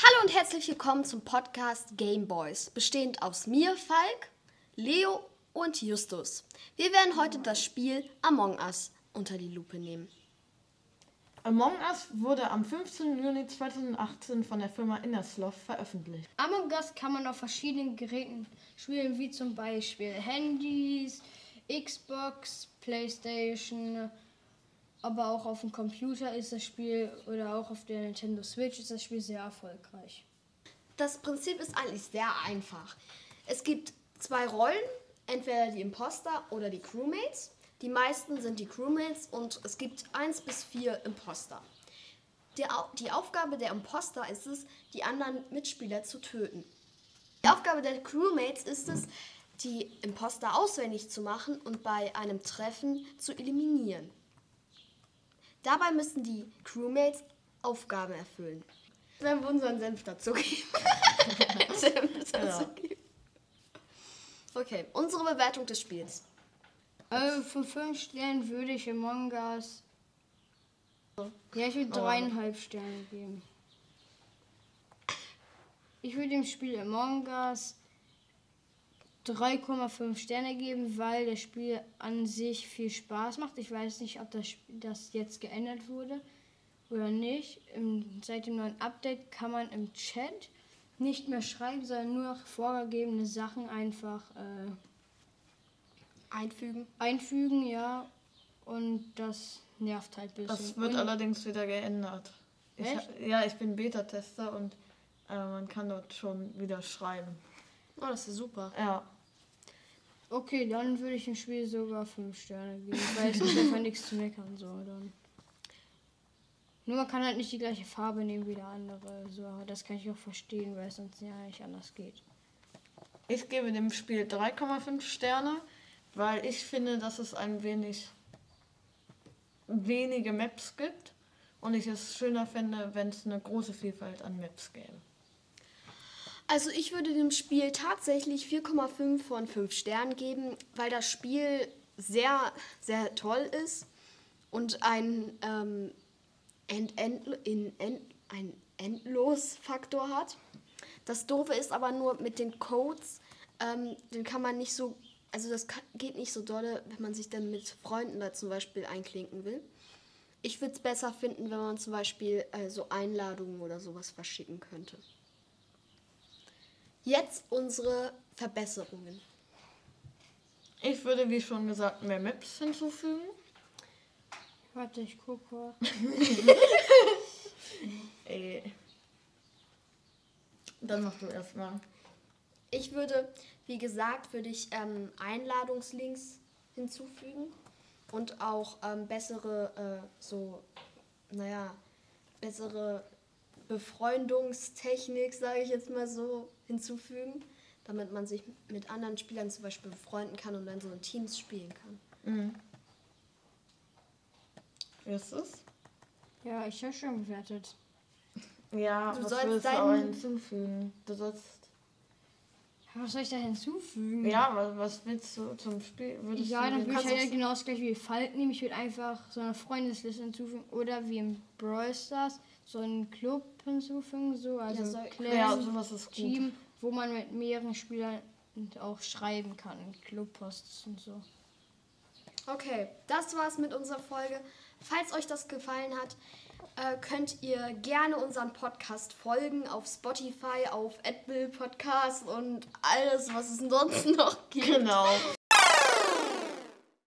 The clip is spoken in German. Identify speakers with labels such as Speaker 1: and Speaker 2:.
Speaker 1: Hallo und herzlich willkommen zum Podcast Game Boys, bestehend aus mir, Falk, Leo und Justus. Wir werden heute das Spiel Among Us unter die Lupe nehmen.
Speaker 2: Among Us wurde am 15. Juni 2018 von der Firma Innersloth veröffentlicht.
Speaker 3: Among Us kann man auf verschiedenen Geräten spielen, wie zum Beispiel Handys, Xbox, Playstation, aber auch auf dem Computer ist das Spiel oder auch auf der Nintendo Switch ist das Spiel sehr erfolgreich.
Speaker 1: Das Prinzip ist eigentlich sehr einfach. Es gibt zwei Rollen, entweder die Imposter oder die Crewmates. Die meisten sind die Crewmates und es gibt eins bis vier Imposter. Die, Au- die Aufgabe der Imposter ist es, die anderen Mitspieler zu töten. Die Aufgabe der Crewmates ist es, die Imposter auswendig zu machen und bei einem Treffen zu eliminieren. Dabei müssen die Crewmates Aufgaben erfüllen. Wenn wir unseren Senf dazugeben. Senf dazugeben. Okay, unsere Bewertung des Spiels.
Speaker 3: Also von fünf Sternen würde ich Among Us. Ja, ich würde dreieinhalb Sterne geben. Ich würde dem Spiel Among Us 3,5 Sterne geben, weil das Spiel an sich viel Spaß macht. Ich weiß nicht, ob das, Sp- das jetzt geändert wurde oder nicht. Im, seit dem neuen Update kann man im Chat nicht mehr schreiben, sondern nur noch vorgegebene Sachen einfach äh,
Speaker 1: Einfügen.
Speaker 3: einfügen, ja. Und das nervt halt ein bisschen.
Speaker 2: Das wird
Speaker 3: Und
Speaker 2: allerdings wieder geändert. Ich,
Speaker 3: Echt?
Speaker 2: ja, ich bin Beta-Tester und äh, man kann dort schon wieder schreiben.
Speaker 1: Oh, das ist super.
Speaker 2: Ja.
Speaker 3: Okay, dann würde ich dem Spiel sogar 5 Sterne geben, weil es gibt einfach nichts zu meckern. So, dann. Nur man kann halt nicht die gleiche Farbe nehmen wie der andere. So, das kann ich auch verstehen, weil es sonst ja nicht anders geht.
Speaker 2: Ich gebe dem Spiel 3,5 Sterne, weil ich finde, dass es ein wenig wenige Maps gibt und ich es schöner fände, wenn es eine große Vielfalt an Maps gäbe.
Speaker 1: Also ich würde dem Spiel tatsächlich 4,5 von 5 Sternen geben, weil das Spiel sehr, sehr toll ist und ein, ähm, end, end, in, end, ein Endlos-Faktor hat. Das Doofe ist aber nur mit den Codes, ähm, den kann man nicht so, also das kann, geht nicht so dolle, wenn man sich dann mit Freunden da zum Beispiel einklinken will. Ich würde es besser finden, wenn man zum Beispiel äh, so Einladungen oder sowas verschicken könnte. Jetzt unsere Verbesserungen.
Speaker 2: Ich würde, wie schon gesagt, mehr Maps hinzufügen.
Speaker 3: Warte, ich gucke.
Speaker 2: Ey. Dann mach du erstmal.
Speaker 1: Ich würde, wie gesagt, würde ich ähm, Einladungslinks hinzufügen und auch ähm, bessere, äh, so, naja, bessere Befreundungstechnik, sage ich jetzt mal so, hinzufügen, damit man sich mit anderen Spielern zum Beispiel befreunden kann und dann so in Teams spielen kann.
Speaker 2: Mhm. Erstes?
Speaker 3: Ja, ich habe schon bewertet.
Speaker 2: Ja,
Speaker 1: Du
Speaker 2: was
Speaker 1: sollst deinen-
Speaker 2: hinzufügen? Du sollst.
Speaker 3: Was soll ich da hinzufügen?
Speaker 2: Ja, was, was willst du zum Spiel? Würdest
Speaker 3: Ja,
Speaker 2: du
Speaker 3: dann würde ich
Speaker 1: kannst
Speaker 3: halt genau das gleiche wie Falk nehmen. Ich würde einfach so eine Freundesliste hinzufügen oder wie im Brawl Stars so einen Club hinzufügen, so also
Speaker 1: Ja, so-
Speaker 3: Clan,
Speaker 2: Ja, sowas ist gut.
Speaker 3: Team, wo man mit mehreren Spielern auch schreiben kann, Clubposts und so.
Speaker 1: Okay, das war's mit unserer Folge. Falls euch das gefallen hat, äh, könnt ihr gerne unserem Podcast folgen auf Spotify, auf Apple Podcast und alles, was es sonst noch gibt.
Speaker 2: Genau.